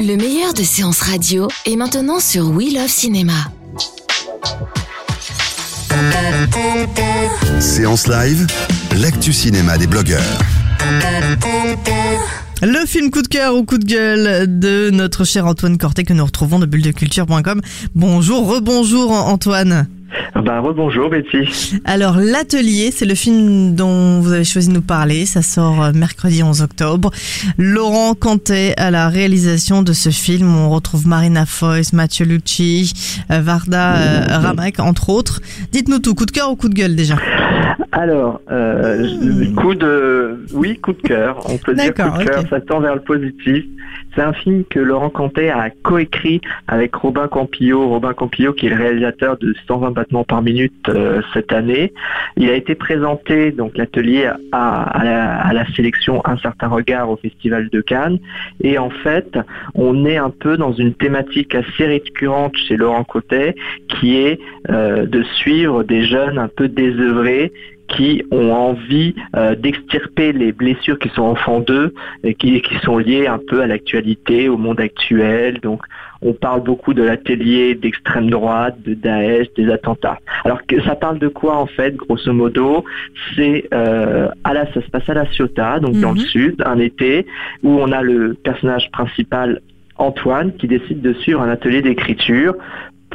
Le meilleur de séances radio est maintenant sur We Love Cinéma. Séance live, l'actu cinéma des blogueurs. Le film coup de cœur ou coup de gueule de notre cher Antoine Corté que nous retrouvons de bulledeculture.com. Bonjour, rebonjour Antoine. Bah, rebonjour Betty. Alors l'atelier, c'est le film dont vous avez choisi de nous parler. Ça sort euh, mercredi 11 octobre. Laurent Cantet à la réalisation de ce film. On retrouve Marina Foïs, Mathieu Lucci, euh, Varda euh, Ramek, entre autres. Dites-nous tout, coup de cœur ou coup de gueule déjà Alors, euh, coup de, oui, coup de cœur. On peut dire coup de cœur. Ça tend vers le positif. C'est un film que Laurent Cantet a coécrit avec Robin Campillo. Robin Campillo, qui est le réalisateur de 120 battements par minute euh, cette année. Il a été présenté, donc l'atelier, à, la, sélection Un certain regard au Festival de Cannes. Et en fait, on est un peu dans une thématique assez récurrente chez Laurent Cantet, qui est euh, de suivre des jeunes un peu désœuvrés qui ont envie euh, d'extirper les blessures qui sont en fond d'eux et qui, qui sont liées un peu à l'actualité, au monde actuel. Donc on parle beaucoup de l'atelier d'extrême droite, de Daesh, des attentats. Alors que ça parle de quoi en fait, grosso modo? C'est euh, à la, ça se passe à La Ciotat, donc dans le Mhm. sud, un été, où on a le personnage principal Antoine qui décide de suivre un atelier d'écriture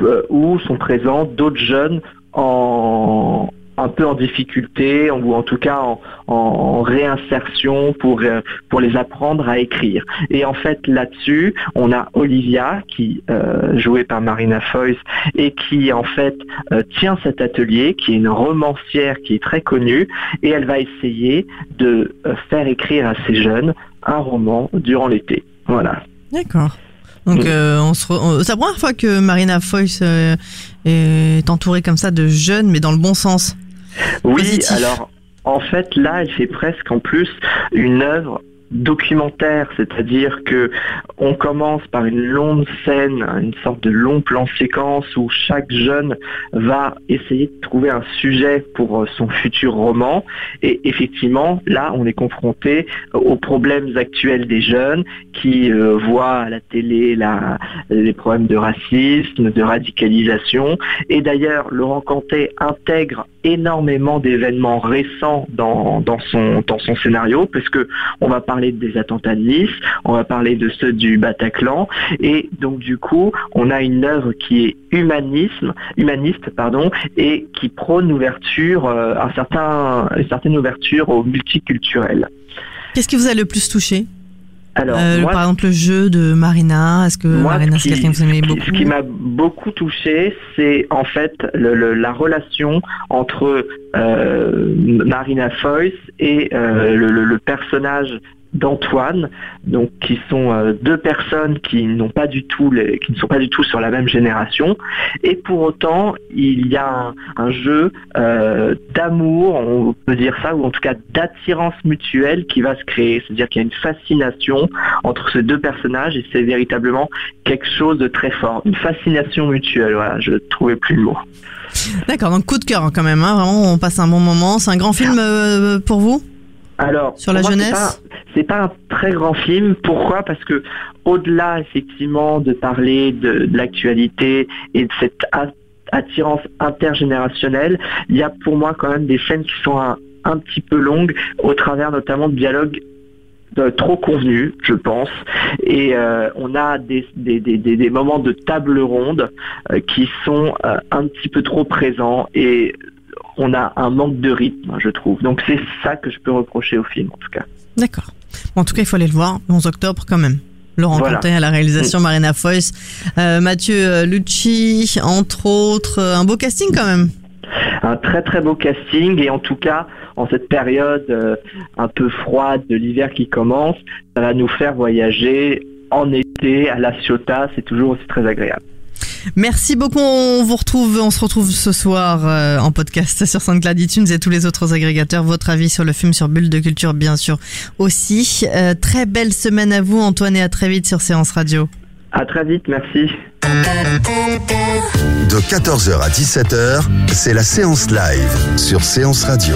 euh, où sont présents d'autres jeunes en un peu en difficulté ou en tout cas en, en réinsertion pour euh, pour les apprendre à écrire. Et en fait là-dessus, on a Olivia qui euh, jouée par Marina Foïs et qui en fait euh, tient cet atelier, qui est une romancière qui est très connue et elle va essayer de faire écrire à ces jeunes un roman durant l'été. Voilà. D'accord. Donc Mm. euh, on se re- on- c'est la première fois que Marina euh, est entourée comme ça de jeunes, mais dans le bon sens. Oui, Positif. alors en fait là, elle fait presque en plus une œuvre documentaire, c'est-à-dire que on commence par une longue scène, une sorte de long plan séquence où chaque jeune va essayer de trouver un sujet pour euh, son futur roman et effectivement là on est confronté aux problèmes actuels des jeunes qui euh, voient à la télé la, les problèmes de racisme, de radicalisation et d'ailleurs Laurent Cantet intègre énormément d'événements récents dans, dans son dans son scénario parce que on va parler des attentats de Nice, on va parler de ceux du Bataclan et donc du coup on a une œuvre qui est humanisme humaniste pardon et qui prône l'ouverture euh, un certain une certaine ouverture au multiculturel. Qu'est-ce qui vous a le plus touché? Alors Euh, moi, Par exemple, le jeu de Marina. Est-ce que Moi, Marina, ce c'est quelqu'un que vous aimez beaucoup Ce qui m'a beaucoup touché, c'est en fait le- le- la relation entre euh, Marina Foïs et euh, le personnage d'Antoine, donc qui sont euh, deux personnes qui n'ont pas du tout qui ne sont pas du tout sur la même génération, et pour autant il y a un, un jeu euh, d'amour, on peut dire ça, ou en tout cas d'attirance mutuelle qui va se créer, c'est-à-dire qu'il y a une fascination entre ces deux personnages et c'est véritablement quelque chose de très fort, une fascination mutuelle. Voilà, je trouvais plus le mot. D'accord, donc coup de cœur hein, quand même. Hein, vraiment, on passe un bon moment. C'est un grand film euh, pour vous? Alors, Sur la moi, c'est jeunesse pas- C'est pas, un très grand film. Pourquoi? Parce que au-delà effectivement de parler de, de l'actualité et de cette attirance intergénérationnelle, il y a pour moi quand même des scènes qui sont un, un petit peu longues, au travers notamment de dialogues euh, trop convenus, je pense. Et euh, on a des, des, des, des- des moments de table ronde euh, qui sont euh, un petit peu trop présents et on a un manque de rythme, je trouve. Donc c'est ça que je peux reprocher au film, en tout cas. D'accord. Bon, en tout cas, il faut aller le voir. le 11 octobre quand même. Laurent Voilà. Conté à la réalisation, Marina Foïs, euh, Mathieu euh, Lucci, entre autres. euh, Un beau casting quand même. un très très beau casting et en tout cas en cette période euh, un peu froide de l'hiver qui commence, ça va nous faire voyager en été à La Ciotat, c'est toujours aussi très agréable. Merci beaucoup. On vous retrouve, on se retrouve ce soir euh, en podcast sur SoundCloud iTunes et tous les autres agrégateurs. Votre avis sur le film sur Bulle de Culture, bien sûr, aussi. Euh, très belle semaine à vous, Antoine, et à très vite sur Séance Radio. À très vite, merci. De 14h à 17h, c'est la séance live sur Séance Radio.